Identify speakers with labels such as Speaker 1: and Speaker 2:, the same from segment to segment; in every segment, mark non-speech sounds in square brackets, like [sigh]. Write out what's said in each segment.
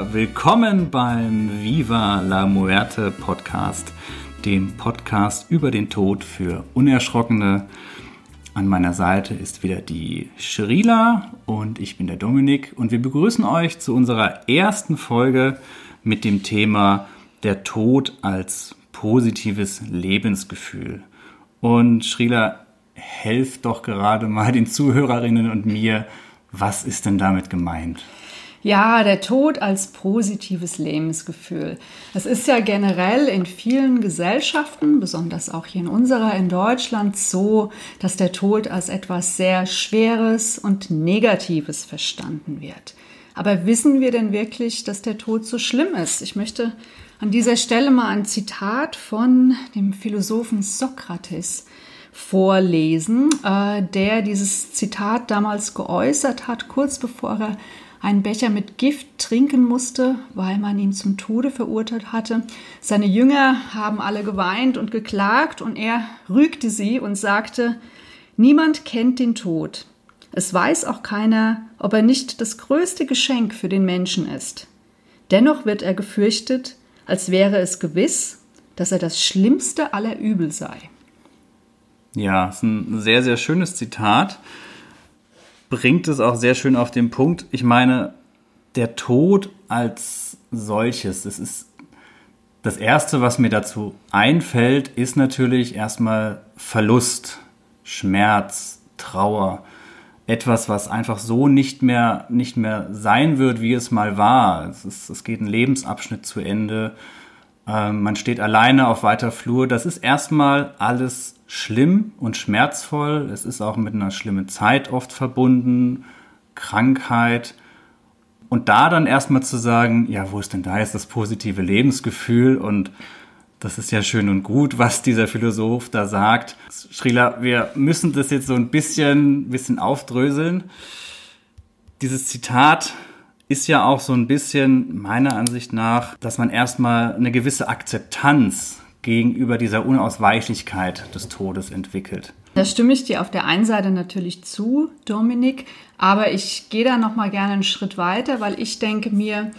Speaker 1: Willkommen beim Viva la Muerte Podcast, dem Podcast über den Tod für Unerschrockene. An meiner Seite ist wieder die Sherila und ich bin der Dominik und wir begrüßen euch zu unserer ersten Folge mit dem Thema der Tod als positives Lebensgefühl. Und Shrila, helft doch gerade mal den Zuhörerinnen und mir, was ist denn damit gemeint?
Speaker 2: Ja, der Tod als positives Lebensgefühl. Es ist ja generell in vielen Gesellschaften, besonders auch hier in unserer in Deutschland, so, dass der Tod als etwas sehr Schweres und Negatives verstanden wird. Aber wissen wir denn wirklich, dass der Tod so schlimm ist? Ich möchte an dieser Stelle mal ein Zitat von dem Philosophen Sokrates vorlesen, äh, der dieses Zitat damals geäußert hat, kurz bevor er einen Becher mit Gift trinken musste, weil man ihn zum Tode verurteilt hatte. Seine Jünger haben alle geweint und geklagt und er rügte sie und sagte, niemand kennt den Tod. Es weiß auch keiner, ob er nicht das größte Geschenk für den Menschen ist. Dennoch wird er gefürchtet, als wäre es gewiss, dass er das schlimmste aller Übel sei.
Speaker 1: Ja, ist ein sehr, sehr schönes Zitat. Bringt es auch sehr schön auf den Punkt. Ich meine, der Tod als solches, das ist das Erste, was mir dazu einfällt, ist natürlich erstmal Verlust, Schmerz, Trauer. Etwas, was einfach so nicht mehr, nicht mehr sein wird, wie es mal war. Es, ist, es geht ein Lebensabschnitt zu Ende. Ähm, man steht alleine auf weiter Flur. Das ist erstmal alles schlimm und schmerzvoll. Es ist auch mit einer schlimmen Zeit oft verbunden, Krankheit. Und da dann erstmal zu sagen, ja, wo ist denn da jetzt das positive Lebensgefühl? Und das ist ja schön und gut, was dieser Philosoph da sagt. Srila, wir müssen das jetzt so ein bisschen, bisschen aufdröseln. Dieses Zitat ist ja auch so ein bisschen meiner Ansicht nach, dass man erstmal eine gewisse Akzeptanz gegenüber dieser Unausweichlichkeit des Todes entwickelt.
Speaker 2: Da stimme ich dir auf der einen Seite natürlich zu, Dominik, aber ich gehe da noch mal gerne einen Schritt weiter, weil ich denke mir,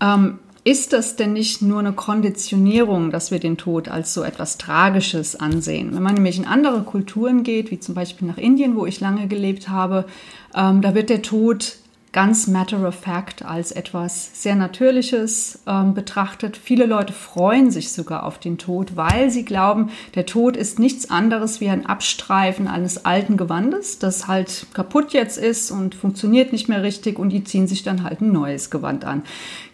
Speaker 2: ähm, ist das denn nicht nur eine Konditionierung, dass wir den Tod als so etwas Tragisches ansehen? Wenn man nämlich in andere Kulturen geht, wie zum Beispiel nach Indien, wo ich lange gelebt habe, ähm, da wird der Tod ganz matter of fact als etwas sehr Natürliches ähm, betrachtet. Viele Leute freuen sich sogar auf den Tod, weil sie glauben, der Tod ist nichts anderes wie ein Abstreifen eines alten Gewandes, das halt kaputt jetzt ist und funktioniert nicht mehr richtig und die ziehen sich dann halt ein neues Gewand an.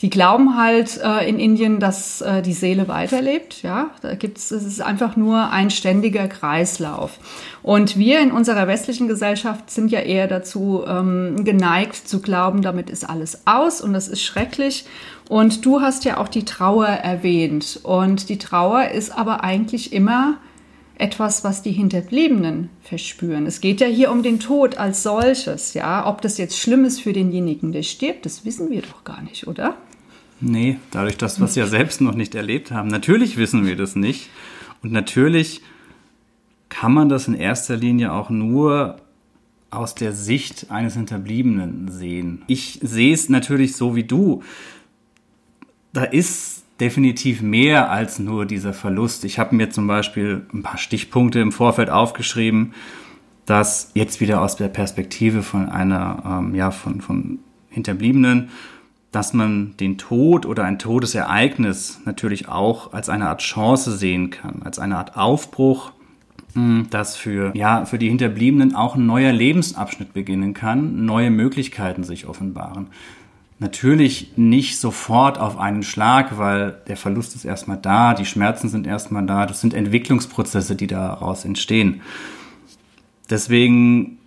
Speaker 2: Die glauben halt äh, in Indien, dass äh, die Seele weiterlebt. Ja, da gibt's, es ist einfach nur ein ständiger Kreislauf. Und wir in unserer westlichen Gesellschaft sind ja eher dazu ähm, geneigt zu glauben, damit ist alles aus und das ist schrecklich. Und du hast ja auch die Trauer erwähnt. Und die Trauer ist aber eigentlich immer etwas, was die Hinterbliebenen verspüren. Es geht ja hier um den Tod als solches, ja. Ob das jetzt schlimm ist für denjenigen, der stirbt, das wissen wir doch gar nicht, oder?
Speaker 1: Nee, dadurch, dass wir es ja selbst noch nicht erlebt haben. Natürlich wissen wir das nicht. Und natürlich kann man das in erster Linie auch nur aus der Sicht eines Hinterbliebenen sehen. Ich sehe es natürlich so wie du. Da ist definitiv mehr als nur dieser Verlust. Ich habe mir zum Beispiel ein paar Stichpunkte im Vorfeld aufgeschrieben, dass jetzt wieder aus der Perspektive von einer, ähm, ja, von, von Hinterbliebenen, dass man den Tod oder ein Todesereignis natürlich auch als eine Art Chance sehen kann, als eine Art Aufbruch, dass für, ja, für die Hinterbliebenen auch ein neuer Lebensabschnitt beginnen kann, neue Möglichkeiten sich offenbaren. Natürlich nicht sofort auf einen Schlag, weil der Verlust ist erstmal da, die Schmerzen sind erstmal da, das sind Entwicklungsprozesse, die daraus entstehen. Deswegen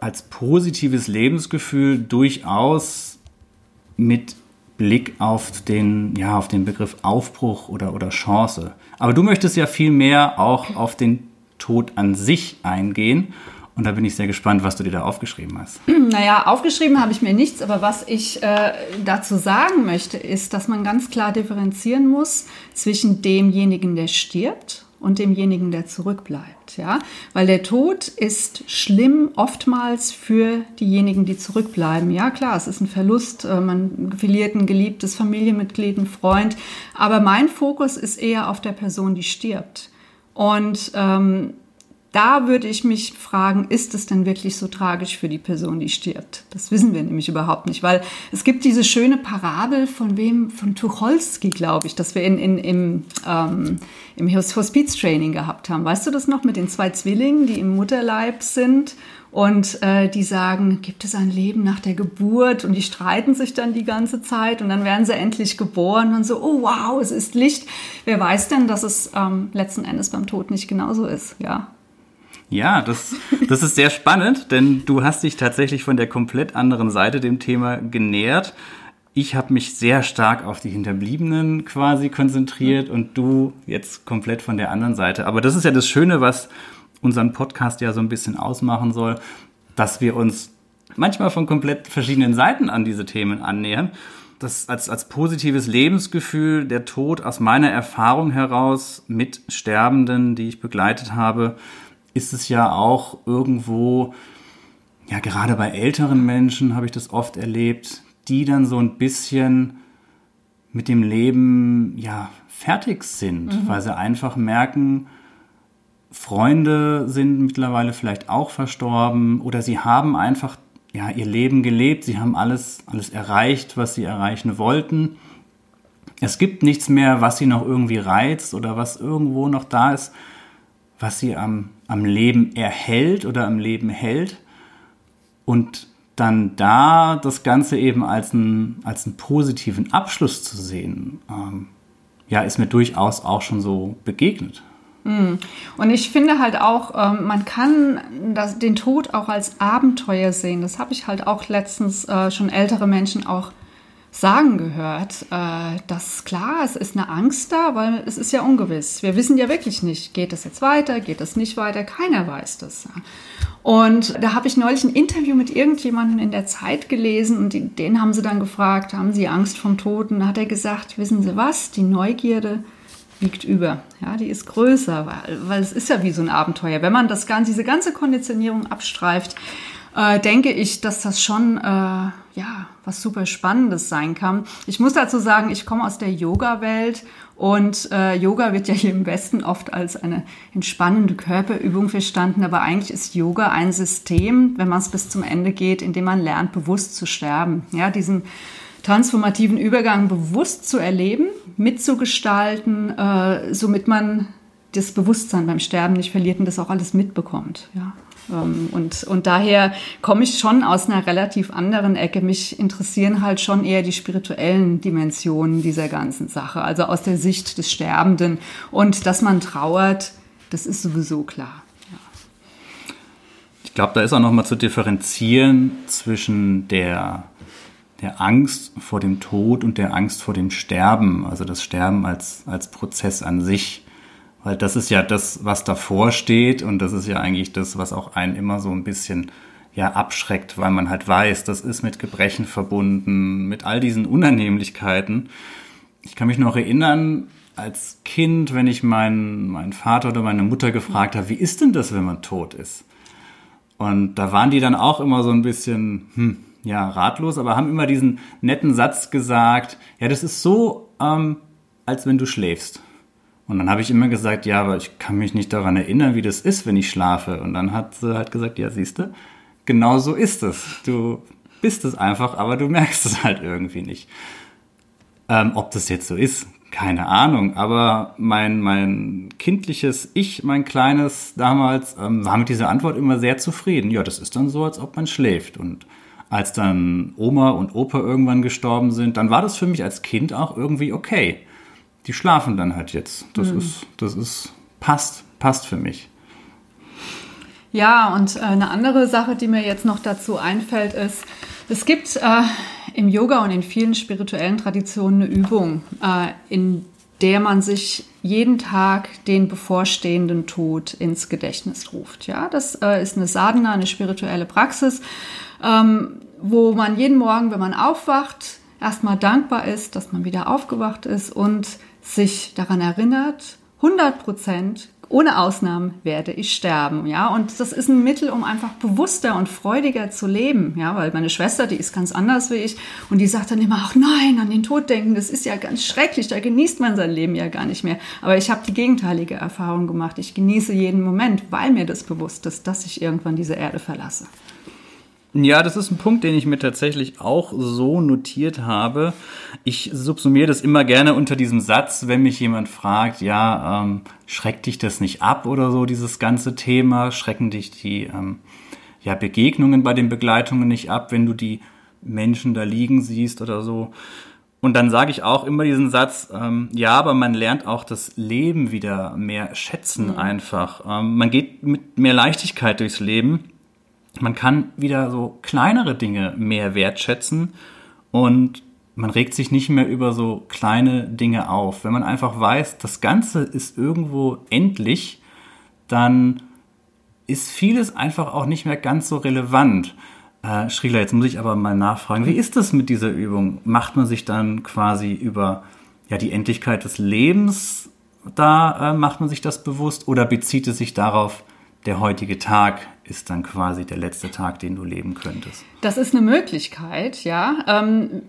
Speaker 1: als positives Lebensgefühl durchaus mit Blick auf den, ja, auf den Begriff Aufbruch oder, oder Chance. Aber du möchtest ja viel mehr auch auf den Tod an sich eingehen. Und da bin ich sehr gespannt, was du dir da aufgeschrieben hast. [clears throat]
Speaker 2: Naja, aufgeschrieben habe ich mir nichts, aber was ich äh, dazu sagen möchte, ist, dass man ganz klar differenzieren muss zwischen demjenigen, der stirbt und demjenigen, der zurückbleibt. Ja? Weil der Tod ist schlimm oftmals für diejenigen, die zurückbleiben. Ja, klar, es ist ein Verlust, äh, man verliert ein geliebtes Familienmitglied, einen Freund, aber mein Fokus ist eher auf der Person, die stirbt. Und ähm, da würde ich mich fragen, ist es denn wirklich so tragisch für die Person, die stirbt? Das wissen wir nämlich überhaupt nicht, weil es gibt diese schöne Parabel von wem, von Tucholsky, glaube ich, dass wir in, in, im, ähm, im Hospiztraining gehabt haben. Weißt du das noch mit den zwei Zwillingen, die im Mutterleib sind und äh, die sagen, gibt es ein Leben nach der Geburt? Und die streiten sich dann die ganze Zeit und dann werden sie endlich geboren und so, oh wow, es ist Licht. Wer weiß denn, dass es ähm, letzten Endes beim Tod nicht genauso ist, ja?
Speaker 1: Ja, das, das ist sehr spannend, denn du hast dich tatsächlich von der komplett anderen Seite dem Thema genähert. Ich habe mich sehr stark auf die Hinterbliebenen quasi konzentriert und du jetzt komplett von der anderen Seite. Aber das ist ja das Schöne, was unseren Podcast ja so ein bisschen ausmachen soll, dass wir uns manchmal von komplett verschiedenen Seiten an diese Themen annähern. Das als, als positives Lebensgefühl, der Tod aus meiner Erfahrung heraus mit Sterbenden, die ich begleitet habe, ist es ja auch irgendwo, ja, gerade bei älteren Menschen habe ich das oft erlebt, die dann so ein bisschen mit dem Leben, ja, fertig sind, mhm. weil sie einfach merken, Freunde sind mittlerweile vielleicht auch verstorben oder sie haben einfach ja, ihr Leben gelebt, sie haben alles, alles erreicht, was sie erreichen wollten. Es gibt nichts mehr, was sie noch irgendwie reizt oder was irgendwo noch da ist, was sie am, am Leben erhält oder am Leben hält. Und dann da das Ganze eben als, ein, als einen positiven Abschluss zu sehen, ähm, ja, ist mir durchaus auch schon so begegnet.
Speaker 2: Hm. Und ich finde halt auch, ähm, man kann das, den Tod auch als Abenteuer sehen. Das habe ich halt auch letztens äh, schon ältere Menschen auch sagen gehört, äh, dass klar, es ist eine Angst da, weil es ist ja ungewiss. Wir wissen ja wirklich nicht, geht es jetzt weiter, geht es nicht weiter, keiner weiß das. Und da habe ich neulich ein Interview mit irgendjemandem in der Zeit gelesen und den haben sie dann gefragt, haben sie Angst vom Toten? Da hat er gesagt, wissen Sie was, die Neugierde wiegt über. Ja, die ist größer, weil, weil es ist ja wie so ein Abenteuer. Wenn man das ganze, diese ganze Konditionierung abstreift, äh, denke ich, dass das schon äh, ja was super Spannendes sein kann. Ich muss dazu sagen, ich komme aus der Yoga-Welt und äh, Yoga wird ja hier im Westen oft als eine entspannende Körperübung verstanden, aber eigentlich ist Yoga ein System, wenn man es bis zum Ende geht, in dem man lernt, bewusst zu sterben. Ja, diesen transformativen Übergang bewusst zu erleben, mitzugestalten, äh, somit man das Bewusstsein beim Sterben nicht verliert und das auch alles mitbekommt. Ja. Ähm, und, und daher komme ich schon aus einer relativ anderen Ecke. Mich interessieren halt schon eher die spirituellen Dimensionen dieser ganzen Sache, also aus der Sicht des Sterbenden. Und dass man trauert, das ist sowieso klar. Ja.
Speaker 1: Ich glaube, da ist auch nochmal zu differenzieren zwischen der, der Angst vor dem Tod und der Angst vor dem Sterben, also das Sterben als, als Prozess an sich. Weil das ist ja das, was davor steht und das ist ja eigentlich das, was auch einen immer so ein bisschen ja abschreckt, weil man halt weiß, das ist mit Gebrechen verbunden, mit all diesen Unannehmlichkeiten. Ich kann mich noch erinnern, als Kind, wenn ich meinen, meinen Vater oder meine Mutter gefragt habe, wie ist denn das, wenn man tot ist? Und da waren die dann auch immer so ein bisschen, hm, ja, ratlos, aber haben immer diesen netten Satz gesagt, ja, das ist so, ähm, als wenn du schläfst. Und dann habe ich immer gesagt, ja, aber ich kann mich nicht daran erinnern, wie das ist, wenn ich schlafe. Und dann hat sie halt gesagt, ja, siehst du, genau so ist es. Du bist es einfach, aber du merkst es halt irgendwie nicht. Ähm, ob das jetzt so ist, keine Ahnung. Aber mein, mein kindliches Ich, mein kleines damals, ähm, war mit dieser Antwort immer sehr zufrieden. Ja, das ist dann so, als ob man schläft. Und als dann Oma und Opa irgendwann gestorben sind, dann war das für mich als Kind auch irgendwie okay die schlafen dann halt jetzt. Das mhm. ist, das ist, passt, passt für mich.
Speaker 2: Ja, und äh, eine andere Sache, die mir jetzt noch dazu einfällt, ist, es gibt äh, im Yoga und in vielen spirituellen Traditionen eine Übung, äh, in der man sich jeden Tag den bevorstehenden Tod ins Gedächtnis ruft. Ja, das äh, ist eine Sadhana, eine spirituelle Praxis, ähm, wo man jeden Morgen, wenn man aufwacht, erstmal dankbar ist, dass man wieder aufgewacht ist und sich daran erinnert, 100 Prozent ohne Ausnahmen werde ich sterben, ja. Und das ist ein Mittel, um einfach bewusster und freudiger zu leben, ja. Weil meine Schwester, die ist ganz anders wie ich und die sagt dann immer, ach nein, an den Tod denken, das ist ja ganz schrecklich, da genießt man sein Leben ja gar nicht mehr. Aber ich habe die gegenteilige Erfahrung gemacht. Ich genieße jeden Moment, weil mir das bewusst ist, dass ich irgendwann diese Erde verlasse.
Speaker 1: Ja, das ist ein Punkt, den ich mir tatsächlich auch so notiert habe. Ich subsumiere das immer gerne unter diesem Satz, wenn mich jemand fragt, ja, ähm, schreckt dich das nicht ab oder so, dieses ganze Thema? Schrecken dich die ähm, ja, Begegnungen bei den Begleitungen nicht ab, wenn du die Menschen da liegen siehst oder so? Und dann sage ich auch immer diesen Satz, ähm, ja, aber man lernt auch das Leben wieder mehr schätzen mhm. einfach. Ähm, man geht mit mehr Leichtigkeit durchs Leben man kann wieder so kleinere Dinge mehr wertschätzen und man regt sich nicht mehr über so kleine Dinge auf. Wenn man einfach weiß, das Ganze ist irgendwo endlich, dann ist vieles einfach auch nicht mehr ganz so relevant. Äh, Schrieler, jetzt muss ich aber mal nachfragen, wie ist das mit dieser Übung? Macht man sich dann quasi über ja, die Endlichkeit des Lebens, da äh, macht man sich das bewusst oder bezieht es sich darauf, der heutige Tag ist dann quasi der letzte Tag, den du leben könntest.
Speaker 2: Das ist eine Möglichkeit, ja. Ähm,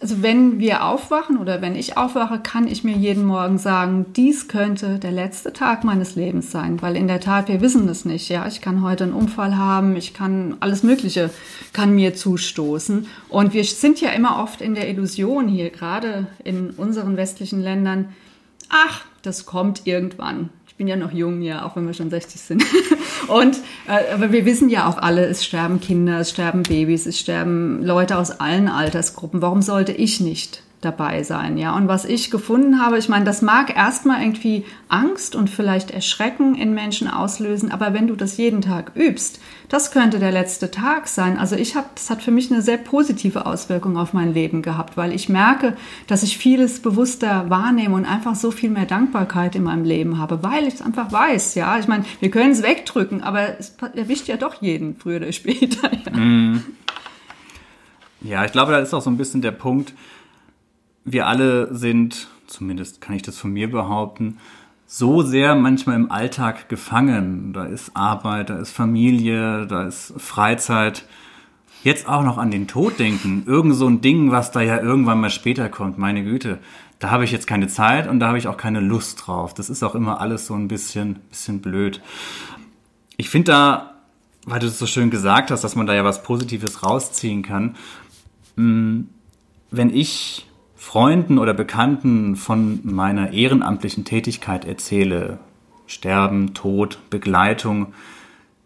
Speaker 2: also wenn wir aufwachen oder wenn ich aufwache, kann ich mir jeden Morgen sagen, dies könnte der letzte Tag meines Lebens sein, weil in der Tat wir wissen es nicht. Ja, ich kann heute einen Unfall haben, ich kann alles Mögliche kann mir zustoßen und wir sind ja immer oft in der Illusion hier, gerade in unseren westlichen Ländern. Ach, das kommt irgendwann ich bin ja noch jung, ja, auch wenn wir schon 60 sind. [laughs] Und äh, aber wir wissen ja auch alle, es sterben Kinder, es sterben Babys, es sterben Leute aus allen Altersgruppen. Warum sollte ich nicht dabei sein, ja. Und was ich gefunden habe, ich meine, das mag erstmal irgendwie Angst und vielleicht Erschrecken in Menschen auslösen, aber wenn du das jeden Tag übst, das könnte der letzte Tag sein. Also ich habe, das hat für mich eine sehr positive Auswirkung auf mein Leben gehabt, weil ich merke, dass ich vieles bewusster wahrnehme und einfach so viel mehr Dankbarkeit in meinem Leben habe, weil ich es einfach weiß, ja. Ich meine, wir können es wegdrücken, aber es erwischt ja doch jeden früher oder [laughs] später. Ja.
Speaker 1: Mm. Ja, ich glaube, da ist auch so ein bisschen der Punkt, wir alle sind, zumindest kann ich das von mir behaupten, so sehr manchmal im Alltag gefangen. Da ist Arbeit, da ist Familie, da ist Freizeit. Jetzt auch noch an den Tod denken. Irgend so ein Ding, was da ja irgendwann mal später kommt. Meine Güte. Da habe ich jetzt keine Zeit und da habe ich auch keine Lust drauf. Das ist auch immer alles so ein bisschen, bisschen blöd. Ich finde da, weil du es so schön gesagt hast, dass man da ja was Positives rausziehen kann. Hm, wenn ich Freunden oder Bekannten von meiner ehrenamtlichen Tätigkeit erzähle, Sterben, Tod, Begleitung,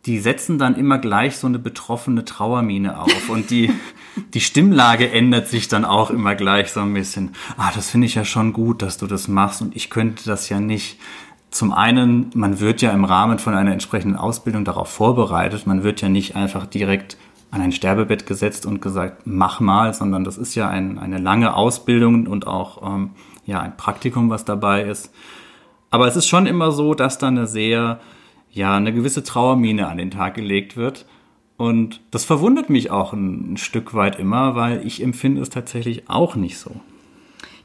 Speaker 1: die setzen dann immer gleich so eine betroffene Trauermine auf und die, [laughs] die Stimmlage ändert sich dann auch immer gleich so ein bisschen. Ah, das finde ich ja schon gut, dass du das machst und ich könnte das ja nicht. Zum einen, man wird ja im Rahmen von einer entsprechenden Ausbildung darauf vorbereitet. Man wird ja nicht einfach direkt an ein Sterbebett gesetzt und gesagt, mach mal, sondern das ist ja ein, eine lange Ausbildung und auch ähm, ja, ein Praktikum, was dabei ist. Aber es ist schon immer so, dass da eine sehr, ja, eine gewisse Trauermine an den Tag gelegt wird. Und das verwundert mich auch ein, ein Stück weit immer, weil ich empfinde es tatsächlich auch nicht so.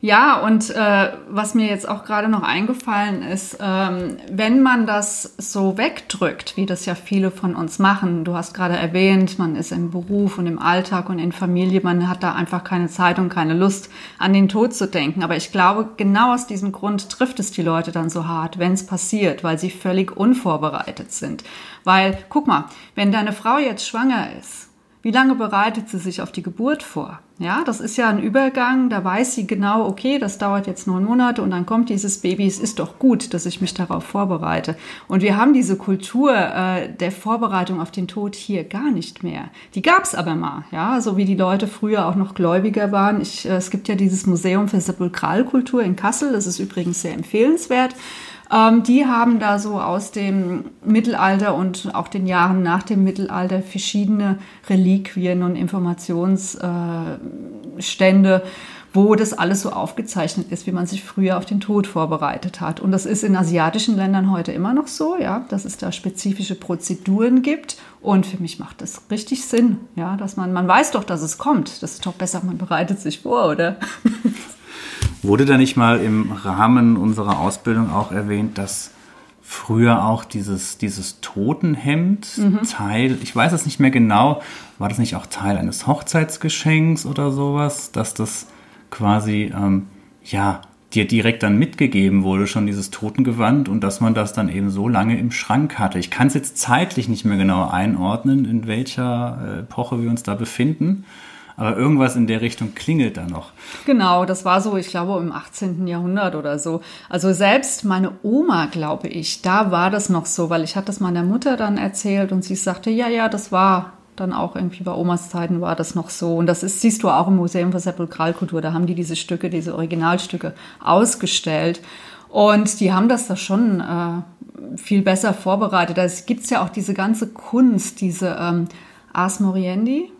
Speaker 2: Ja, und äh, was mir jetzt auch gerade noch eingefallen ist, ähm, wenn man das so wegdrückt, wie das ja viele von uns machen, du hast gerade erwähnt, man ist im Beruf und im Alltag und in Familie, man hat da einfach keine Zeit und keine Lust, an den Tod zu denken. Aber ich glaube, genau aus diesem Grund trifft es die Leute dann so hart, wenn es passiert, weil sie völlig unvorbereitet sind. Weil, guck mal, wenn deine Frau jetzt schwanger ist, wie lange bereitet sie sich auf die Geburt vor? Ja, das ist ja ein Übergang, da weiß sie genau, okay, das dauert jetzt neun Monate und dann kommt dieses Baby. Es ist doch gut, dass ich mich darauf vorbereite. Und wir haben diese Kultur äh, der Vorbereitung auf den Tod hier gar nicht mehr. Die gab's aber mal, ja, so wie die Leute früher auch noch gläubiger waren. Ich, äh, es gibt ja dieses Museum für Sepulkralkultur in Kassel, das ist übrigens sehr empfehlenswert. Ähm, die haben da so aus dem Mittelalter und auch den Jahren nach dem Mittelalter verschiedene Reliquien und Informationsstände, äh, wo das alles so aufgezeichnet ist, wie man sich früher auf den Tod vorbereitet hat. Und das ist in asiatischen Ländern heute immer noch so, ja, dass es da spezifische Prozeduren gibt. Und für mich macht das richtig Sinn, ja, dass man, man weiß doch, dass es kommt. Das ist doch besser, man bereitet sich vor, oder? [laughs]
Speaker 1: Wurde da nicht mal im Rahmen unserer Ausbildung auch erwähnt, dass früher auch dieses, dieses Totenhemd mhm. Teil, ich weiß es nicht mehr genau, war das nicht auch Teil eines Hochzeitsgeschenks oder sowas, dass das quasi, ähm, ja, dir direkt dann mitgegeben wurde, schon dieses Totengewand und dass man das dann eben so lange im Schrank hatte. Ich kann es jetzt zeitlich nicht mehr genau einordnen, in welcher äh, Epoche wir uns da befinden. Aber irgendwas in der Richtung klingelt da noch.
Speaker 2: Genau, das war so, ich glaube, im 18. Jahrhundert oder so. Also selbst meine Oma, glaube ich, da war das noch so, weil ich hatte das meiner Mutter dann erzählt und sie sagte, ja, ja, das war dann auch irgendwie bei Omas Zeiten war das noch so. Und das ist, siehst du auch im Museum für Sepulkralkultur. Da haben die diese Stücke, diese Originalstücke ausgestellt. Und die haben das da schon äh, viel besser vorbereitet. Es gibt ja auch diese ganze Kunst, diese ähm, Ars Moriendi,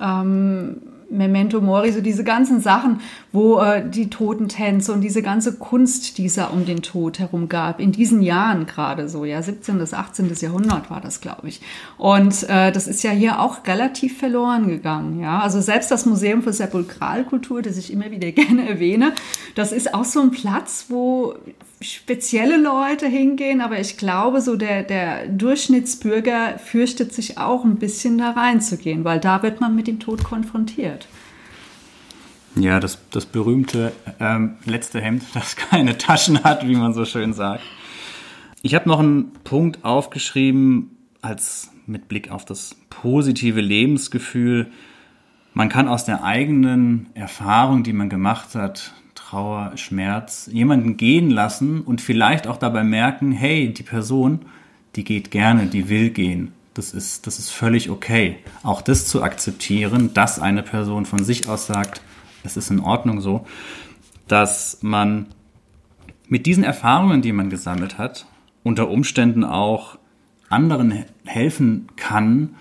Speaker 2: ähm, Memento Mori, so diese ganzen Sachen, wo äh, die Totentänze und diese ganze Kunst, die es um den Tod herum gab, in diesen Jahren gerade so, ja, 17. bis 18. Jahrhundert war das, glaube ich. Und äh, das ist ja hier auch relativ verloren gegangen, ja. Also selbst das Museum für Sepulkralkultur, das ich immer wieder [laughs] gerne erwähne, das ist auch so ein Platz, wo spezielle Leute hingehen, aber ich glaube, so der, der Durchschnittsbürger fürchtet sich auch ein bisschen da reinzugehen, weil da wird man mit dem Tod konfrontiert.
Speaker 1: Ja, das, das berühmte ähm, letzte Hemd, [laughs] das keine Taschen hat, wie man so schön sagt. Ich habe noch einen Punkt aufgeschrieben, als mit Blick auf das positive Lebensgefühl. Man kann aus der eigenen Erfahrung, die man gemacht hat, Trauer, Schmerz, jemanden gehen lassen und vielleicht auch dabei merken, hey, die Person, die geht gerne, die will gehen. Das ist, das ist völlig okay. Auch das zu akzeptieren, dass eine Person von sich aus sagt, es ist in Ordnung so, dass man mit diesen Erfahrungen, die man gesammelt hat, unter Umständen auch anderen helfen kann,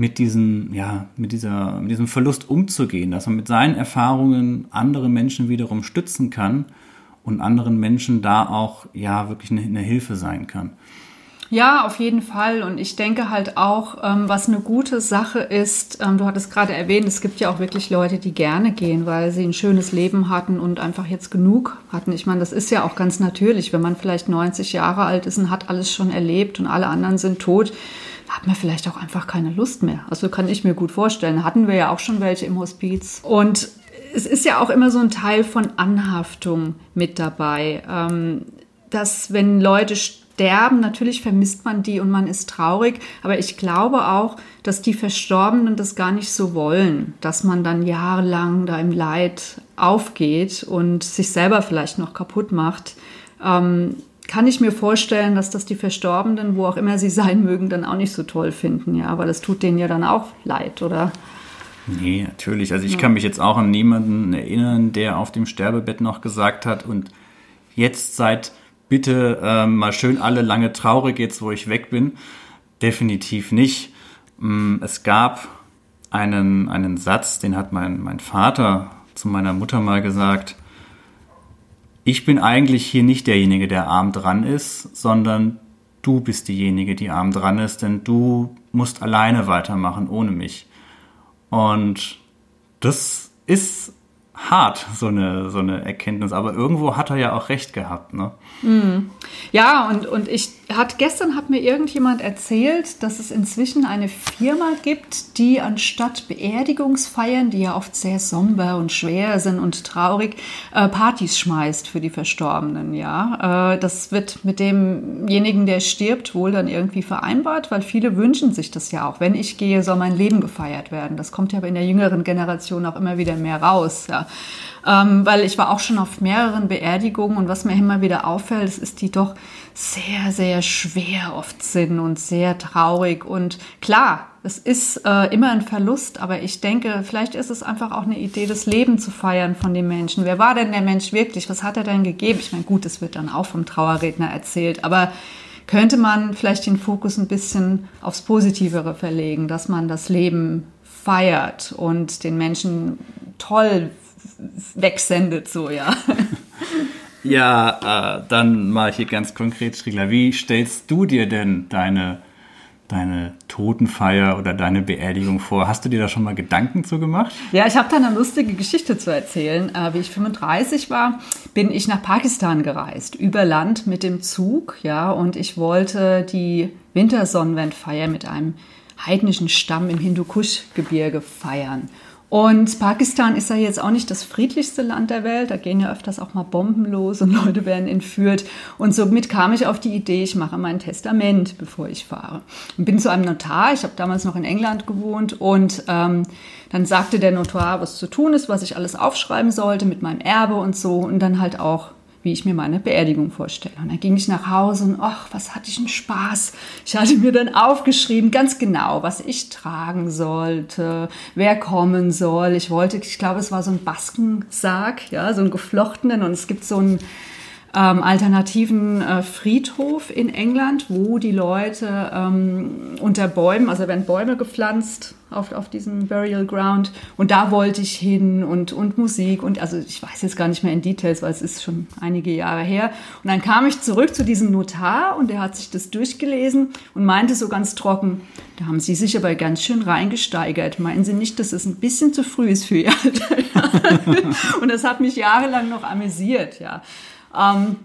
Speaker 1: mit diesem, ja, mit dieser, mit diesem Verlust umzugehen, dass man mit seinen Erfahrungen andere Menschen wiederum stützen kann und anderen Menschen da auch, ja, wirklich eine, eine Hilfe sein kann.
Speaker 2: Ja, auf jeden Fall. Und ich denke halt auch, ähm, was eine gute Sache ist, ähm, du hattest gerade erwähnt, es gibt ja auch wirklich Leute, die gerne gehen, weil sie ein schönes Leben hatten und einfach jetzt genug hatten. Ich meine, das ist ja auch ganz natürlich, wenn man vielleicht 90 Jahre alt ist und hat alles schon erlebt und alle anderen sind tot hat man vielleicht auch einfach keine Lust mehr. Also kann ich mir gut vorstellen. Hatten wir ja auch schon welche im Hospiz. Und es ist ja auch immer so ein Teil von Anhaftung mit dabei, ähm, dass wenn Leute sterben, natürlich vermisst man die und man ist traurig, aber ich glaube auch, dass die Verstorbenen das gar nicht so wollen, dass man dann jahrelang da im Leid aufgeht und sich selber vielleicht noch kaputt macht. Ähm, kann ich mir vorstellen, dass das die Verstorbenen, wo auch immer sie sein mögen, dann auch nicht so toll finden, ja, weil das tut denen ja dann auch leid, oder?
Speaker 1: Nee, natürlich. Also ich ja. kann mich jetzt auch an niemanden erinnern, der auf dem Sterbebett noch gesagt hat und jetzt seid bitte ähm, mal schön alle lange traurig jetzt, wo ich weg bin. Definitiv nicht. Mm, es gab einen, einen Satz, den hat mein, mein Vater zu meiner Mutter mal gesagt ich bin eigentlich hier nicht derjenige, der arm dran ist, sondern du bist diejenige, die arm dran ist, denn du musst alleine weitermachen ohne mich. Und das ist hart, so eine, so eine Erkenntnis. Aber irgendwo hat er ja auch recht gehabt, ne?
Speaker 2: Mm. Ja, und, und ich hat gestern hat mir irgendjemand erzählt, dass es inzwischen eine Firma gibt, die anstatt Beerdigungsfeiern, die ja oft sehr somber und schwer sind und traurig, äh, Partys schmeißt für die Verstorbenen. Ja, äh, das wird mit demjenigen, der stirbt, wohl dann irgendwie vereinbart, weil viele wünschen sich das ja auch. Wenn ich gehe, soll mein Leben gefeiert werden. Das kommt ja aber in der jüngeren Generation auch immer wieder mehr raus. Ja. Ähm, weil ich war auch schon auf mehreren Beerdigungen und was mir immer wieder auffällt, ist, ist die doch sehr, sehr schwer oft sind und sehr traurig. Und klar, es ist äh, immer ein Verlust, aber ich denke, vielleicht ist es einfach auch eine Idee, das Leben zu feiern von dem Menschen. Wer war denn der Mensch wirklich? Was hat er denn gegeben? Ich meine, gut, das wird dann auch vom Trauerredner erzählt, aber könnte man vielleicht den Fokus ein bisschen aufs Positivere verlegen, dass man das Leben feiert und den Menschen toll wegsendet, so ja. [laughs]
Speaker 1: Ja, äh, dann mal hier ganz konkret, Striegler, wie stellst du dir denn deine, deine Totenfeier oder deine Beerdigung vor? Hast du dir da schon mal Gedanken zu gemacht?
Speaker 2: Ja, ich habe da eine lustige Geschichte zu erzählen. Äh, wie ich 35 war, bin ich nach Pakistan gereist, über Land mit dem Zug, ja, und ich wollte die Wintersonnenwendfeier mit einem heidnischen Stamm im Hindukusch-Gebirge feiern. Und Pakistan ist ja jetzt auch nicht das friedlichste Land der Welt. Da gehen ja öfters auch mal Bomben los und [laughs] Leute werden entführt. Und somit kam ich auf die Idee, ich mache mein Testament, bevor ich fahre. Und bin zu einem Notar. Ich habe damals noch in England gewohnt. Und ähm, dann sagte der Notar, was zu tun ist, was ich alles aufschreiben sollte mit meinem Erbe und so. Und dann halt auch wie ich mir meine Beerdigung vorstelle. Und dann ging ich nach Hause und ach, was hatte ich einen Spaß. Ich hatte mir dann aufgeschrieben, ganz genau, was ich tragen sollte, wer kommen soll. Ich wollte, ich glaube, es war so ein Baskensarg, ja, so ein geflochtenen und es gibt so einen ähm, alternativen äh, Friedhof in England, wo die Leute ähm, unter Bäumen, also werden Bäume gepflanzt auf, auf diesem Burial Ground und da wollte ich hin und, und Musik und also ich weiß jetzt gar nicht mehr in Details, weil es ist schon einige Jahre her. Und dann kam ich zurück zu diesem Notar und der hat sich das durchgelesen und meinte so ganz trocken, da haben Sie sich aber ganz schön reingesteigert. Meinen Sie nicht, dass es ein bisschen zu früh ist für Ihr Alter? [laughs] und das hat mich jahrelang noch amüsiert, ja. Ähm,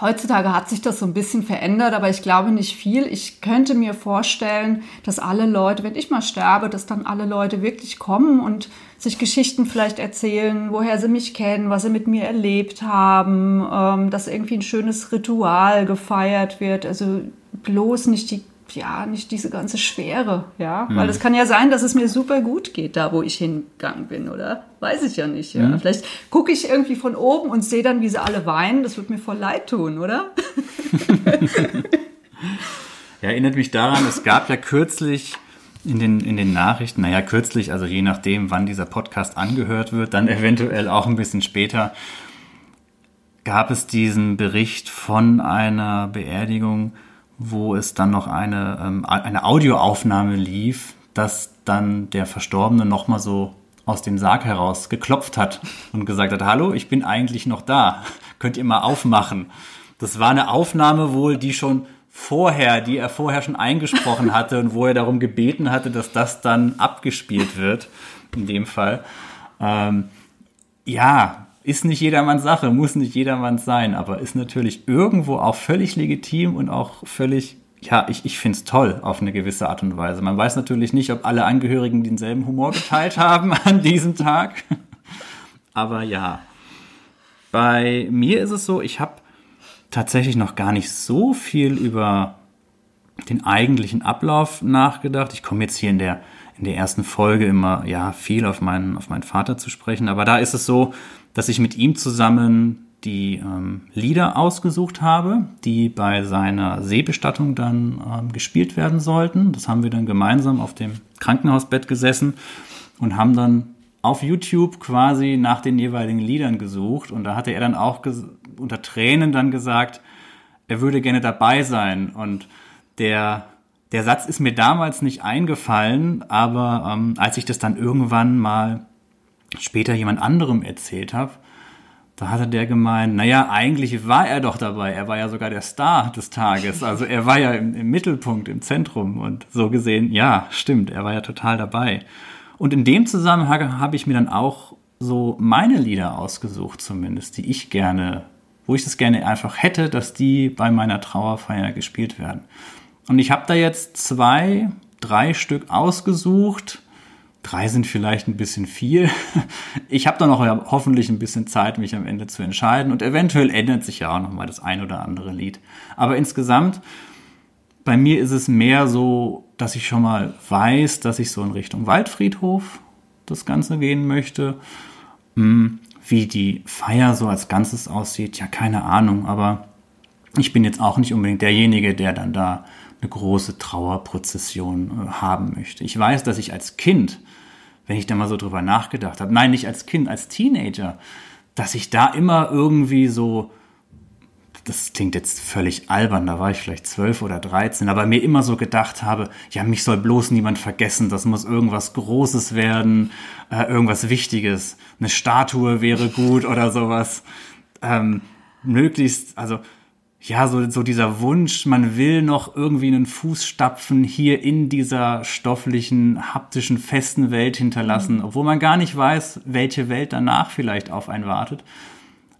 Speaker 2: Heutzutage hat sich das so ein bisschen verändert, aber ich glaube nicht viel. Ich könnte mir vorstellen, dass alle Leute, wenn ich mal sterbe, dass dann alle Leute wirklich kommen und sich Geschichten vielleicht erzählen, woher sie mich kennen, was sie mit mir erlebt haben, ähm, dass irgendwie ein schönes Ritual gefeiert wird. Also bloß nicht die ja, nicht diese ganze Schwere, ja. Mhm. Weil es kann ja sein, dass es mir super gut geht, da wo ich hingegangen bin, oder? Weiß ich ja nicht, ja. Mhm. Vielleicht gucke ich irgendwie von oben und sehe dann, wie sie alle weinen. Das wird mir voll leid tun, oder? [laughs]
Speaker 1: ja, erinnert mich daran, es gab ja kürzlich in den, in den Nachrichten, naja, kürzlich, also je nachdem, wann dieser Podcast angehört wird, dann eventuell auch ein bisschen später, gab es diesen Bericht von einer Beerdigung, wo es dann noch eine, ähm, eine Audioaufnahme lief, dass dann der Verstorbene nochmal so aus dem Sarg heraus geklopft hat und gesagt hat, hallo, ich bin eigentlich noch da, könnt ihr mal aufmachen. Das war eine Aufnahme wohl, die schon vorher, die er vorher schon eingesprochen hatte und wo er darum gebeten hatte, dass das dann abgespielt wird, in dem Fall. Ähm, ja, ist nicht jedermanns Sache, muss nicht jedermanns sein, aber ist natürlich irgendwo auch völlig legitim und auch völlig, ja, ich, ich finde es toll auf eine gewisse Art und Weise. Man weiß natürlich nicht, ob alle Angehörigen denselben Humor geteilt [laughs] haben an diesem Tag. Aber ja, bei mir ist es so, ich habe tatsächlich noch gar nicht so viel über den eigentlichen Ablauf nachgedacht. Ich komme jetzt hier in der in der ersten Folge immer ja viel auf meinen auf meinen Vater zu sprechen, aber da ist es so, dass ich mit ihm zusammen die ähm, Lieder ausgesucht habe, die bei seiner Seebestattung dann ähm, gespielt werden sollten. Das haben wir dann gemeinsam auf dem Krankenhausbett gesessen und haben dann auf YouTube quasi nach den jeweiligen Liedern gesucht. Und da hatte er dann auch unter Tränen dann gesagt, er würde gerne dabei sein. Und der, der Satz ist mir damals nicht eingefallen, aber ähm, als ich das dann irgendwann mal später jemand anderem erzählt habe, da hatte der gemeint, naja, eigentlich war er doch dabei. Er war ja sogar der Star des Tages. Also er war ja im, im, Mittelpunkt, im Zentrum. Und so gesehen, ja, stimmt, er war ja total dabei. Und in dem Zusammenhang habe ich mir dann auch so meine Lieder ausgesucht, zumindest, die ich gerne, wo ich es gerne einfach hätte, dass die bei meiner Trauerfeier gespielt werden. Und ich habe da jetzt zwei, drei Stück ausgesucht Drei sind vielleicht ein bisschen viel. [laughs] Ich habe da noch hoffentlich ein bisschen Zeit, mich am Ende zu entscheiden. Und eventuell ändert sich ja auch noch mal das ein oder andere Lied. Aber insgesamt, bei mir ist es mehr so, dass ich schon mal weiß, dass ich so in Richtung Waldfriedhof das Ganze gehen möchte. Hm, wie die Feier so als Ganzes aussieht, ja, keine Ahnung. Aber ich bin jetzt auch nicht unbedingt derjenige, der dann da eine große Trauerprozession äh, haben möchte. Ich weiß, dass ich als Kind, wenn ich da mal so drüber nachgedacht habe, nein, nicht als Kind, als Teenager, dass ich da immer irgendwie so, das klingt jetzt völlig albern, da war ich vielleicht zwölf oder dreizehn, aber mir immer so gedacht habe, ja, mich soll bloß niemand vergessen, das muss irgendwas Großes werden, äh, irgendwas Wichtiges, eine Statue wäre gut oder sowas. Ähm, möglichst, also ja, so, so dieser Wunsch, man will noch irgendwie einen Fußstapfen hier in dieser stofflichen, haptischen, festen Welt hinterlassen, mhm. obwohl man gar nicht weiß, welche Welt danach vielleicht auf einen wartet,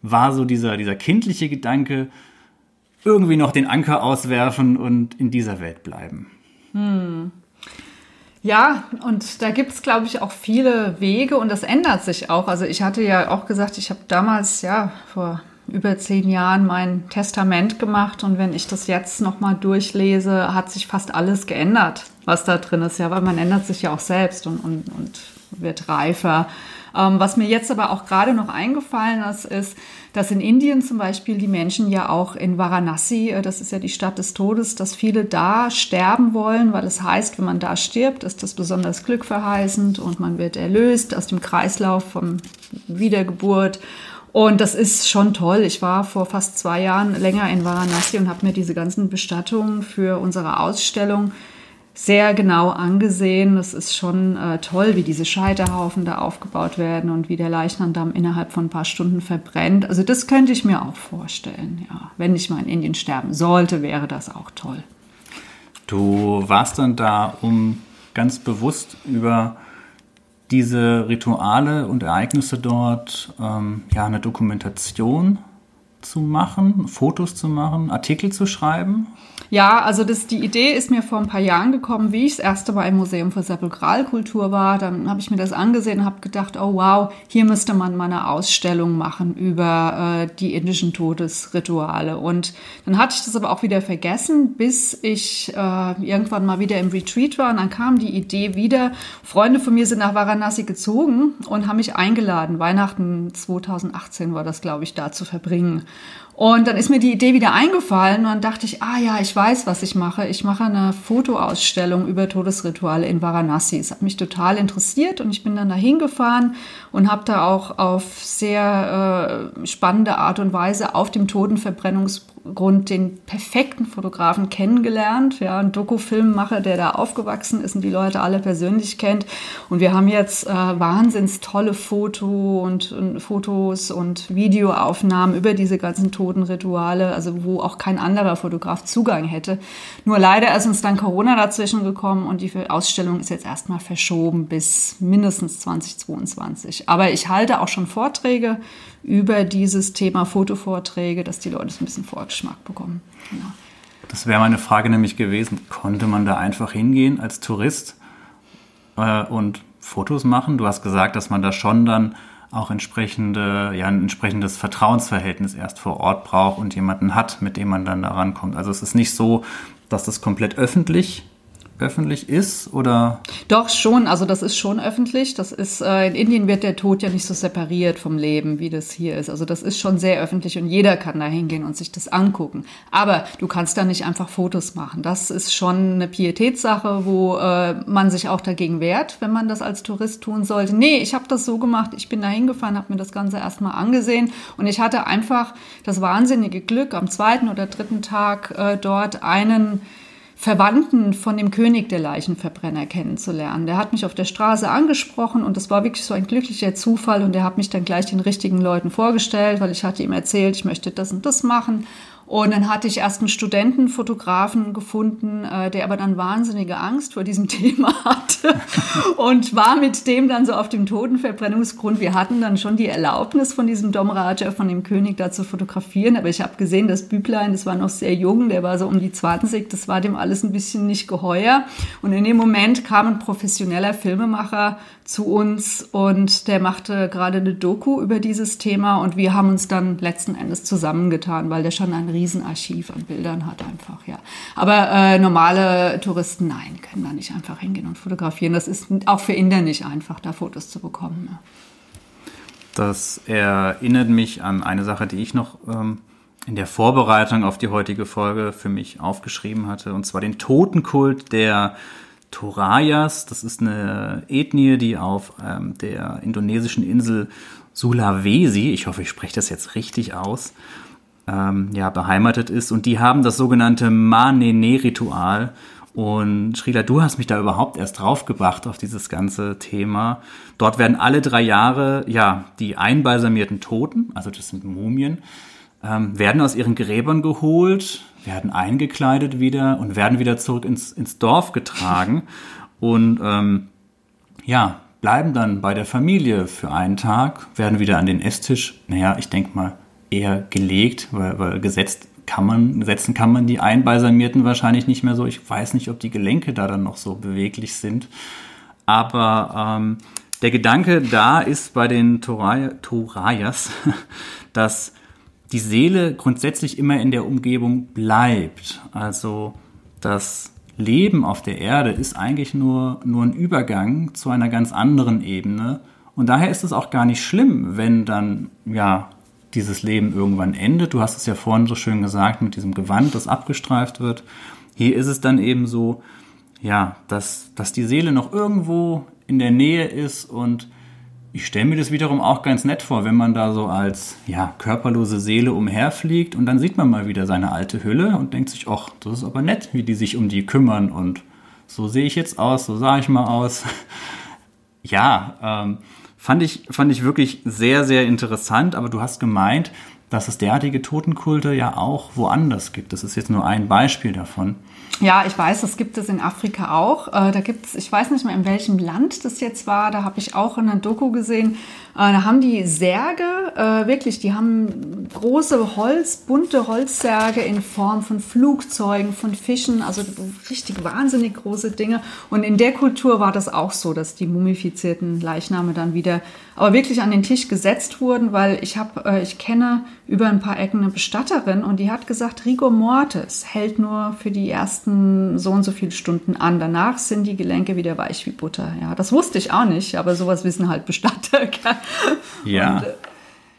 Speaker 1: war so dieser, dieser kindliche Gedanke, irgendwie noch den Anker auswerfen und in dieser Welt bleiben.
Speaker 2: Hm. Ja, und da gibt es, glaube ich, auch viele Wege und das ändert sich auch. Also ich hatte ja auch gesagt, ich habe damals, ja, vor über zehn Jahren mein Testament gemacht und wenn ich das jetzt nochmal durchlese, hat sich fast alles geändert, was da drin ist, ja, weil man ändert sich ja auch selbst und, und, und wird reifer. Ähm, was mir jetzt aber auch gerade noch eingefallen ist, ist, dass in Indien zum Beispiel die Menschen ja auch in Varanasi, äh, das ist ja die Stadt des Todes, dass viele da sterben wollen, weil es heißt, wenn man da stirbt, ist das besonders glückverheißend und man wird erlöst aus dem Kreislauf von Wiedergeburt. Und das ist schon toll. Ich war vor fast zwei Jahren länger in Varanasi und habe mir diese ganzen Bestattungen für unsere Ausstellung sehr genau angesehen. Das ist schon äh, toll, wie diese Scheiterhaufen da aufgebaut werden und wie der Leichnam dann innerhalb von ein paar Stunden verbrennt. Also das könnte ich mir auch vorstellen. Ja, wenn ich mal in Indien sterben sollte, wäre das auch toll.
Speaker 1: Du warst dann da, um ganz bewusst über diese Rituale und Ereignisse dort ähm, ja eine Dokumentation zu machen, Fotos zu machen, Artikel zu schreiben?
Speaker 2: Ja, also das, die Idee ist mir vor ein paar Jahren gekommen, wie ich das erste Mal im Museum für Sepulkralkultur war. Dann habe ich mir das angesehen und habe gedacht, oh wow, hier müsste man mal eine Ausstellung machen über äh, die indischen Todesrituale. Und dann hatte ich das aber auch wieder vergessen, bis ich äh, irgendwann mal wieder im Retreat war. Und dann kam die Idee wieder. Freunde von mir sind nach Varanasi gezogen und haben mich eingeladen. Weihnachten 2018 war das, glaube ich, da zu verbringen. Und dann ist mir die Idee wieder eingefallen und dann dachte ich, ah ja, ich weiß, was ich mache. Ich mache eine Fotoausstellung über Todesrituale in Varanasi. Es hat mich total interessiert und ich bin dann da hingefahren und habe da auch auf sehr äh, spannende Art und Weise auf dem Totenverbrennungsprozess Grund den perfekten Fotografen kennengelernt, ja, ein Dokufilmmacher, der da aufgewachsen ist und die Leute alle persönlich kennt. Und wir haben jetzt äh, wahnsinns tolle Foto und, und, Fotos und Videoaufnahmen über diese ganzen Totenrituale, also wo auch kein anderer Fotograf Zugang hätte. Nur leider ist uns dann Corona dazwischen gekommen und die Ausstellung ist jetzt erstmal verschoben bis mindestens 2022. Aber ich halte auch schon Vorträge über dieses Thema Fotovorträge, dass die Leute so ein bisschen Vorgeschmack bekommen. Genau.
Speaker 1: Das wäre meine Frage nämlich gewesen. Konnte man da einfach hingehen als Tourist äh, und Fotos machen? Du hast gesagt, dass man da schon dann auch entsprechende, ja, ein entsprechendes Vertrauensverhältnis erst vor Ort braucht und jemanden hat, mit dem man dann da rankommt. Also es ist nicht so, dass das komplett öffentlich öffentlich ist oder?
Speaker 2: Doch schon, also das ist schon öffentlich. Das ist äh, in Indien wird der Tod ja nicht so separiert vom Leben, wie das hier ist. Also das ist schon sehr öffentlich und jeder kann da hingehen und sich das angucken. Aber du kannst da nicht einfach Fotos machen. Das ist schon eine Pietätssache, wo äh, man sich auch dagegen wehrt, wenn man das als Tourist tun sollte. Nee, ich habe das so gemacht. Ich bin da hingefahren, habe mir das Ganze erstmal angesehen und ich hatte einfach das wahnsinnige Glück, am zweiten oder dritten Tag äh, dort einen Verwandten von dem König der Leichenverbrenner kennenzulernen. Der hat mich auf der Straße angesprochen und das war wirklich so ein glücklicher Zufall und der hat mich dann gleich den richtigen Leuten vorgestellt, weil ich hatte ihm erzählt, ich möchte das und das machen und dann hatte ich erst einen Studentenfotografen gefunden, äh, der aber dann wahnsinnige Angst vor diesem [laughs] Thema hatte und war mit dem dann so auf dem Totenverbrennungsgrund. Wir hatten dann schon die Erlaubnis von diesem Domraja, von dem König, da zu fotografieren. Aber ich habe gesehen, das Büblein, das war noch sehr jung, der war so um die 20, das war dem alles ein bisschen nicht geheuer. Und in dem Moment kam ein professioneller Filmemacher zu uns und der machte gerade eine Doku über dieses Thema und wir haben uns dann letzten Endes zusammengetan, weil der schon ein Riesenarchiv an Bildern hat einfach, ja. Aber äh, normale Touristen, nein, können da nicht einfach hingehen und fotografieren. Das ist auch für Inder nicht einfach, da Fotos zu bekommen. Ne?
Speaker 1: Das erinnert mich an eine Sache, die ich noch ähm, in der Vorbereitung auf die heutige Folge für mich aufgeschrieben hatte, und zwar den Totenkult der Torayas. Das ist eine Ethnie, die auf ähm, der indonesischen Insel Sulawesi, ich hoffe, ich spreche das jetzt richtig aus, ähm, ja, beheimatet ist. Und die haben das sogenannte Manene-Ritual. Und Shrila, du hast mich da überhaupt erst draufgebracht auf dieses ganze Thema. Dort werden alle drei Jahre, ja, die einbalsamierten Toten, also das sind Mumien, ähm, werden aus ihren Gräbern geholt, werden eingekleidet wieder und werden wieder zurück ins, ins Dorf getragen [laughs] und ähm, ja, bleiben dann bei der Familie für einen Tag, werden wieder an den Esstisch, naja, ich denke mal, eher gelegt, weil, weil gesetzt kann man, setzen kann man die Einbalsamierten wahrscheinlich nicht mehr so. Ich weiß nicht, ob die Gelenke da dann noch so beweglich sind. Aber ähm, der Gedanke da ist bei den Torayas, [laughs] dass die Seele grundsätzlich immer in der Umgebung bleibt. Also das Leben auf der Erde ist eigentlich nur, nur ein Übergang zu einer ganz anderen Ebene. Und daher ist es auch gar nicht schlimm, wenn dann, ja, dieses Leben irgendwann endet. Du hast es ja vorhin so schön gesagt mit diesem Gewand, das abgestreift wird. Hier ist es dann eben so, ja, dass, dass die Seele noch irgendwo in der Nähe ist und ich stelle mir das wiederum auch ganz nett vor, wenn man da so als ja, körperlose Seele umherfliegt und dann sieht man mal wieder seine alte Hülle und denkt sich, ach, das ist aber nett, wie die sich um die kümmern und so sehe ich jetzt aus, so sah ich mal aus. [laughs] ja, ähm, fand, ich, fand ich wirklich sehr, sehr interessant, aber du hast gemeint, dass es derartige Totenkulte ja auch woanders gibt. Das ist jetzt nur ein Beispiel davon.
Speaker 2: Ja, ich weiß, das gibt es in Afrika auch. Äh, da gibt es, ich weiß nicht mehr, in welchem Land das jetzt war, da habe ich auch in einer Doku gesehen, äh, da haben die Särge, äh, wirklich, die haben große Holz, bunte Holzsärge in Form von Flugzeugen, von Fischen, also richtig wahnsinnig große Dinge. Und in der Kultur war das auch so, dass die mumifizierten Leichname dann wieder, aber wirklich an den Tisch gesetzt wurden, weil ich habe, ich kenne über ein paar Ecken eine Bestatterin und die hat gesagt, Rigor Mortis hält nur für die ersten ersten so und so viele Stunden an. Danach sind die Gelenke wieder weich wie Butter. Ja, das wusste ich auch nicht, aber sowas wissen halt Bestatter.
Speaker 1: Ja.
Speaker 2: Und, äh,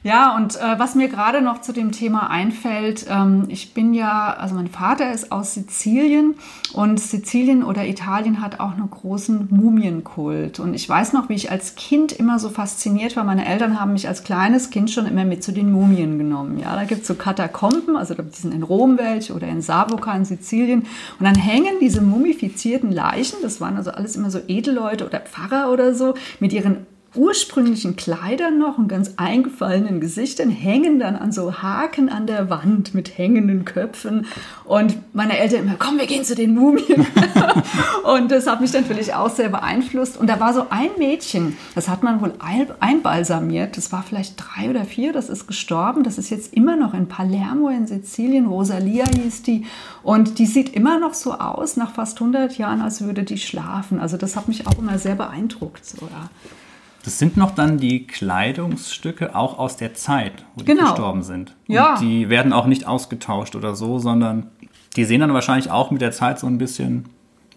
Speaker 2: ja, und äh, was mir gerade noch zu dem Thema einfällt, ähm, ich bin ja, also mein Vater ist aus Sizilien und Sizilien oder Italien hat auch einen großen Mumienkult. Und ich weiß noch, wie ich als Kind immer so fasziniert war. Meine Eltern haben mich als kleines Kind schon immer mit zu den Mumien genommen. Ja, da gibt es so Katakomben, also die sind in Rom welche oder in Savoca in Sizilien. Und dann hängen diese mumifizierten Leichen, das waren also alles immer so Edelleute oder Pfarrer oder so, mit ihren ursprünglichen Kleidern noch und ganz eingefallenen Gesichtern hängen dann an so Haken an der Wand mit hängenden Köpfen. Und meine Eltern immer, komm, wir gehen zu den Mumien. [laughs] und das hat mich natürlich auch sehr beeinflusst. Und da war so ein Mädchen, das hat man wohl einbalsamiert. Das war vielleicht drei oder vier, das ist gestorben. Das ist jetzt immer noch in Palermo in Sizilien. Rosalia hieß die. Und die sieht immer noch so aus, nach fast 100 Jahren, als würde die schlafen. Also das hat mich auch immer sehr beeindruckt. So, ja.
Speaker 1: Das sind noch dann die Kleidungsstücke auch aus der Zeit, wo die
Speaker 2: Genau.
Speaker 1: gestorben sind. Und
Speaker 2: Ja.
Speaker 1: die werden auch nicht ausgetauscht oder so, sondern die sehen dann wahrscheinlich auch mit der Zeit so ein bisschen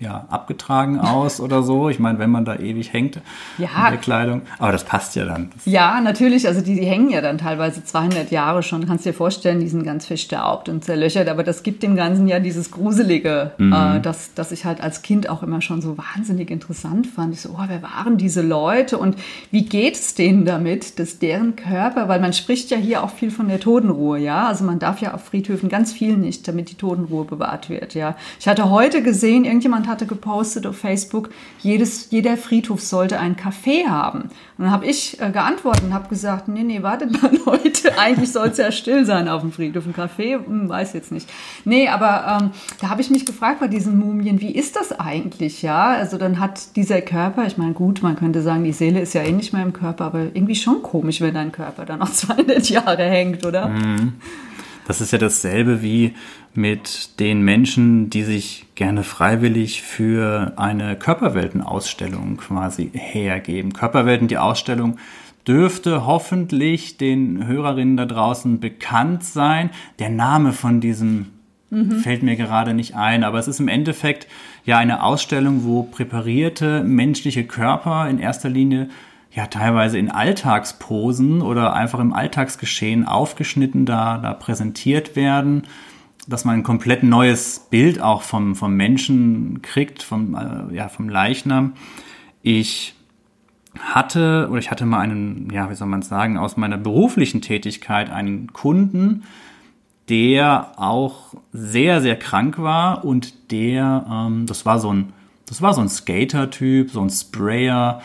Speaker 1: ja, abgetragen aus oder so. Ich meine, wenn man da ewig hängt
Speaker 2: Ja.
Speaker 1: in der Kleidung. Aber das passt ja dann. Das
Speaker 2: Ja, natürlich. Also die, die hängen ja dann teilweise 200 Jahre schon. Kannst dir vorstellen, die sind ganz verstaubt und zerlöchert. Aber das gibt dem Ganzen ja dieses Gruselige, äh, das, das ich halt als Kind auch immer schon so wahnsinnig interessant fand. Ich so, oh, wer waren diese Leute und wie geht es denen damit, dass deren Körper, weil man spricht ja hier auch viel von der Totenruhe, ja. Also man darf ja auf Friedhöfen ganz viel nicht, damit die Totenruhe bewahrt wird, ja. Ich hatte heute gesehen, irgendjemand hatte gepostet auf Facebook, jedes, jeder Friedhof sollte ein Café haben. Und dann habe ich äh, geantwortet und habe gesagt, nee, nee, wartet mal [laughs] Leute, eigentlich soll es ja still sein auf dem Friedhof. Ein Café, hm, weiß jetzt nicht. Nee, aber ähm, da habe ich mich gefragt bei diesen Mumien, wie ist das eigentlich, ja? Also dann hat dieser Körper, ich meine, gut, man könnte sagen, die Seele ist ja eh nicht mehr im Körper, aber irgendwie schon komisch, wenn dein Körper dann noch [laughs] 200 Jahre hängt, oder?
Speaker 1: Das ist ja dasselbe wie mit den Menschen, die sich gerne freiwillig für eine Körperweltenausstellung quasi hergeben. Körperwelten, die Ausstellung dürfte hoffentlich den Hörerinnen da draußen bekannt sein. Der Name von diesem fällt mir gerade nicht ein, aber es ist im Endeffekt ja eine Ausstellung, wo präparierte menschliche Körper in erster Linie ja teilweise in Alltagsposen oder einfach im Alltagsgeschehen aufgeschnitten da, da präsentiert werden, dass man ein komplett neues Bild auch vom, vom Menschen kriegt, vom, äh, ja, vom Leichnam. Ich hatte, oder ich hatte mal einen, ja, wie soll man sagen, aus meiner beruflichen Tätigkeit einen Kunden, der auch sehr, sehr krank war und der, ähm, das war so ein, das war so ein Skater-Typ, so ein Sprayer,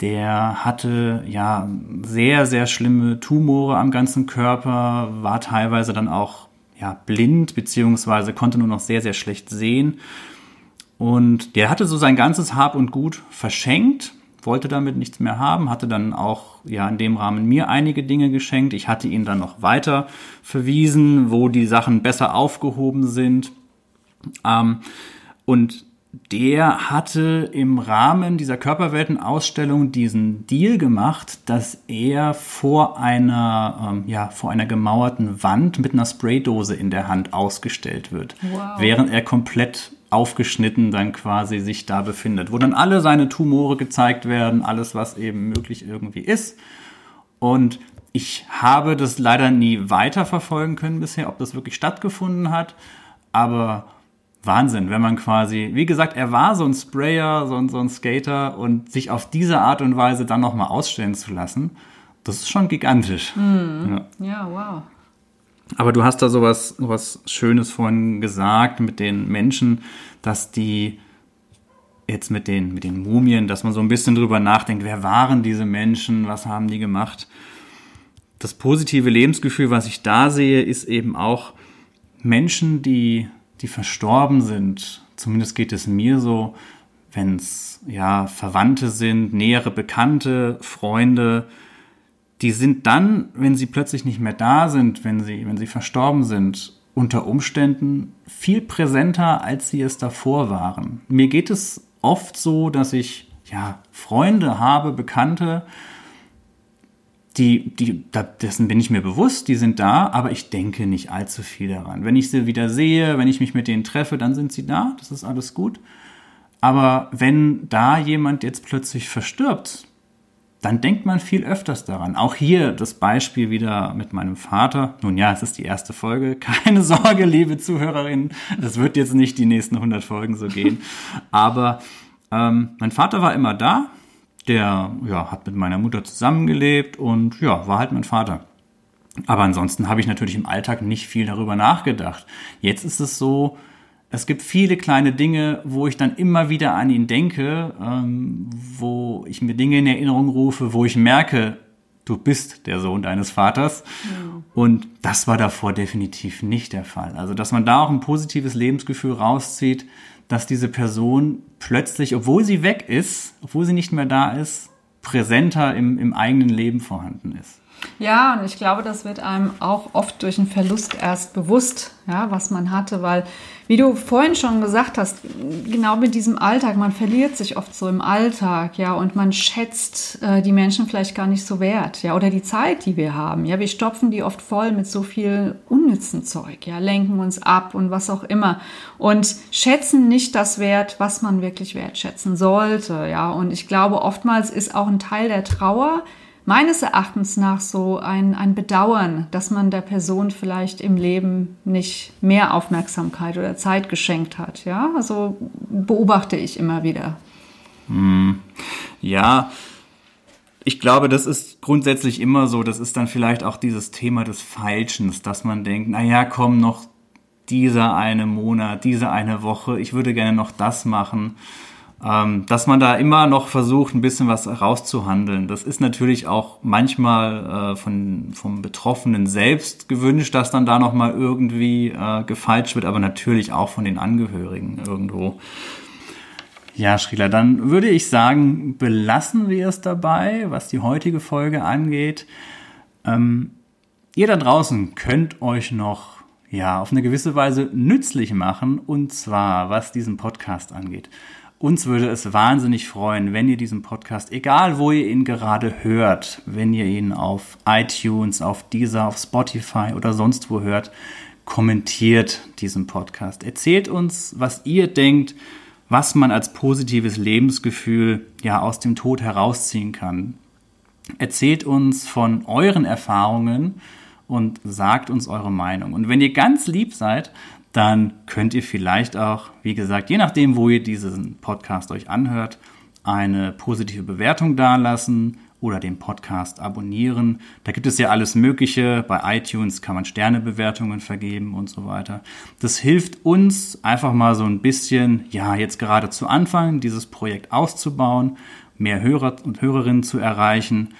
Speaker 1: der hatte ja sehr, sehr schlimme Tumore am ganzen Körper, war teilweise dann auch ja, blind, beziehungsweise konnte nur noch sehr, sehr schlecht sehen. Und der hatte so sein ganzes Hab und Gut verschenkt, wollte damit nichts mehr haben, hatte dann auch ja in dem Rahmen mir einige Dinge geschenkt. Ich hatte ihn dann noch weiter verwiesen, wo die Sachen besser aufgehoben sind. Ähm, und der hatte im Rahmen dieser Körperweltenausstellung diesen Deal gemacht, dass er vor einer, ähm, ja, vor einer gemauerten Wand mit einer Spraydose in der Hand ausgestellt wird, wow. während er komplett aufgeschnitten dann quasi sich da befindet, wo dann alle seine Tumore gezeigt werden, alles, was eben möglich irgendwie ist. Und ich habe das leider nie weiterverfolgen können bisher, ob das wirklich stattgefunden hat, aber Wahnsinn, wenn man quasi, wie gesagt, er war so ein Sprayer, so ein, so ein Skater und sich auf diese Art und Weise dann nochmal ausstellen zu lassen, das ist schon gigantisch.
Speaker 2: Mhm. Ja. ja. wow.
Speaker 1: Aber du hast da sowas, sowas Schönes vorhin gesagt mit den Menschen, dass die jetzt mit den, mit den Mumien, dass man so ein bisschen drüber nachdenkt, wer waren diese Menschen, was haben die gemacht. Das positive Lebensgefühl, was ich da sehe, ist eben auch Menschen, die die verstorben sind, zumindest geht es mir so, wenn es ja Verwandte sind, nähere Bekannte, Freunde, die sind dann, wenn sie plötzlich nicht mehr da sind, wenn sie, wenn sie verstorben sind, unter Umständen viel präsenter, als sie es davor waren. Mir geht es oft so, dass ich ja Freunde habe, Bekannte, die, die, dessen bin ich mir bewusst, die sind da, aber ich denke nicht allzu viel daran. Wenn ich sie wieder sehe, wenn ich mich mit denen treffe, dann sind sie da, das ist alles gut. Aber wenn da jemand jetzt plötzlich verstirbt, dann denkt man viel öfters daran. Auch hier das Beispiel wieder mit meinem Vater. Nun ja, es ist die erste Folge. [laughs] Keine Sorge, liebe Zuhörerinnen, das wird jetzt nicht die nächsten 100 Folgen so gehen. Aber ähm, mein Vater war immer da, der ja, hat mit meiner Mutter zusammengelebt und ja, war halt mein Vater. Aber ansonsten habe ich natürlich im Alltag nicht viel darüber nachgedacht. Jetzt ist es so, es gibt viele kleine Dinge, wo ich dann immer wieder an ihn denke, ähm, wo ich mir Dinge in Erinnerung rufe, wo ich merke, du bist der Sohn deines Vaters. Ja. Und das war davor definitiv nicht der Fall. Also, dass man da auch ein positives Lebensgefühl rauszieht, dass diese Person plötzlich, obwohl sie weg ist, obwohl sie nicht mehr da ist, präsenter im, im eigenen Leben vorhanden ist.
Speaker 2: Ja, und ich glaube, das wird einem auch oft durch einen Verlust erst bewusst, ja, was man hatte, weil, wie du vorhin schon gesagt hast, genau mit diesem Alltag, man verliert sich oft so im Alltag, ja, und man schätzt äh, die Menschen vielleicht gar nicht so wert, ja, oder die Zeit, die wir haben, ja, wir stopfen die oft voll mit so viel unnützen Zeug, ja, lenken uns ab und was auch immer und schätzen nicht das Wert, was man wirklich wertschätzen sollte, ja, und ich glaube, oftmals ist auch ein Teil der Trauer, meines Erachtens nach so ein, ein Bedauern, dass man der Person vielleicht im Leben nicht mehr Aufmerksamkeit oder Zeit geschenkt hat. Ja, also beobachte ich immer wieder.
Speaker 1: Hm. Ja, ich glaube, das ist grundsätzlich immer so. Das ist dann vielleicht auch dieses Thema des Falschens, dass man denkt, naja, komm noch dieser eine Monat, diese eine Woche, ich würde gerne noch das machen dass man da immer noch versucht, ein bisschen was rauszuhandeln. Das ist natürlich auch manchmal äh, von, vom Betroffenen selbst gewünscht, dass dann da nochmal irgendwie äh, gefalscht wird, aber natürlich auch von den Angehörigen irgendwo. Ja, Schrieler, dann würde ich sagen, belassen wir es dabei, was die heutige Folge angeht. Ähm, ihr da draußen könnt euch noch ja, auf eine gewisse Weise nützlich machen, und zwar was diesen Podcast angeht. Uns würde es wahnsinnig freuen, wenn ihr diesen Podcast, egal wo ihr ihn gerade hört, wenn ihr ihn auf iTunes, auf Deezer, auf Spotify oder sonst wo hört, kommentiert diesen Podcast. Erzählt uns, was ihr denkt, was man als positives Lebensgefühl ja aus dem Tod herausziehen kann. Erzählt uns von euren Erfahrungen und sagt uns eure Meinung. Und wenn ihr ganz lieb seid, dann könnt ihr vielleicht auch, wie gesagt, je nachdem, wo ihr diesen Podcast euch anhört, eine positive Bewertung dalassen oder den Podcast abonnieren. Da gibt es ja alles Mögliche. Bei iTunes kann man Sternebewertungen vergeben und so weiter. Das hilft uns einfach mal so ein bisschen, ja, jetzt gerade zu Anfang, dieses Projekt auszubauen, mehr Hörer und Hörerinnen zu erreichen.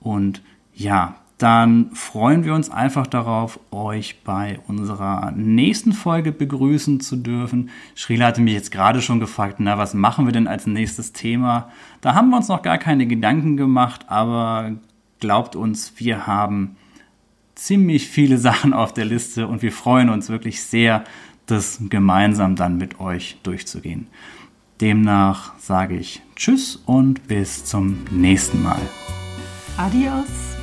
Speaker 1: Und ja, dann freuen wir uns einfach darauf, euch bei unserer nächsten Folge begrüßen zu dürfen. Shrila hatte mich jetzt gerade schon gefragt, na, was machen wir denn als nächstes Thema? Da haben wir uns noch gar keine Gedanken gemacht, aber glaubt uns, wir haben ziemlich viele [laughs] Sachen auf der Liste und wir freuen uns wirklich sehr, das gemeinsam dann mit euch durchzugehen. Demnach sage ich Tschüss und bis zum nächsten Mal.
Speaker 2: Adios.